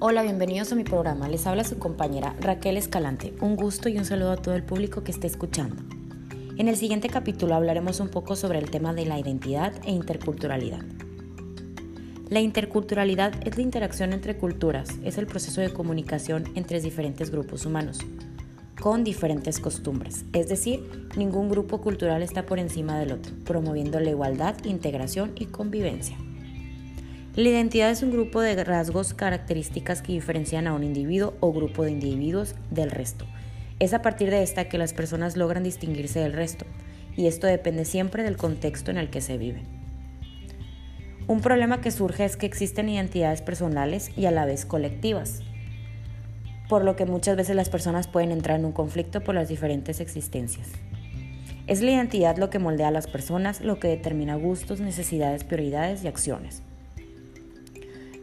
Hola, bienvenidos a mi programa. Les habla su compañera Raquel Escalante. Un gusto y un saludo a todo el público que esté escuchando. En el siguiente capítulo hablaremos un poco sobre el tema de la identidad e interculturalidad. La interculturalidad es la interacción entre culturas, es el proceso de comunicación entre diferentes grupos humanos, con diferentes costumbres, es decir, ningún grupo cultural está por encima del otro, promoviendo la igualdad, integración y convivencia. La identidad es un grupo de rasgos, características que diferencian a un individuo o grupo de individuos del resto. Es a partir de esta que las personas logran distinguirse del resto, y esto depende siempre del contexto en el que se vive. Un problema que surge es que existen identidades personales y a la vez colectivas, por lo que muchas veces las personas pueden entrar en un conflicto por las diferentes existencias. Es la identidad lo que moldea a las personas, lo que determina gustos, necesidades, prioridades y acciones.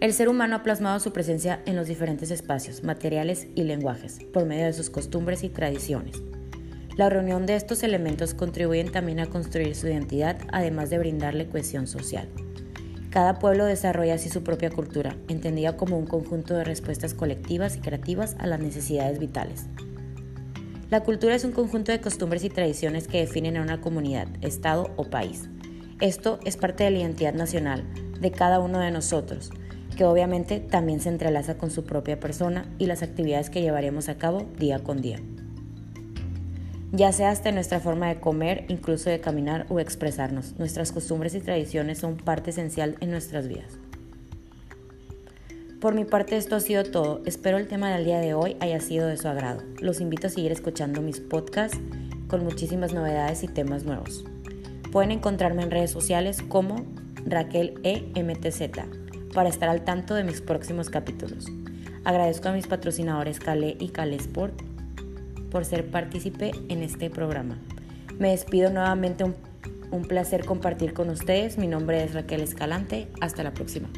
El ser humano ha plasmado su presencia en los diferentes espacios, materiales y lenguajes, por medio de sus costumbres y tradiciones. La reunión de estos elementos contribuyen también a construir su identidad, además de brindarle cohesión social. Cada pueblo desarrolla así su propia cultura, entendida como un conjunto de respuestas colectivas y creativas a las necesidades vitales. La cultura es un conjunto de costumbres y tradiciones que definen a una comunidad, estado o país. Esto es parte de la identidad nacional de cada uno de nosotros, que obviamente también se entrelaza con su propia persona y las actividades que llevaremos a cabo día con día. Ya sea hasta nuestra forma de comer, incluso de caminar o expresarnos, nuestras costumbres y tradiciones son parte esencial en nuestras vidas. Por mi parte esto ha sido todo, espero el tema del día de hoy haya sido de su agrado. Los invito a seguir escuchando mis podcasts con muchísimas novedades y temas nuevos. Pueden encontrarme en redes sociales como Raquel EMTZ para estar al tanto de mis próximos capítulos. Agradezco a mis patrocinadores Cale y Cale Sport por ser partícipe en este programa. Me despido nuevamente, un placer compartir con ustedes. Mi nombre es Raquel Escalante. Hasta la próxima.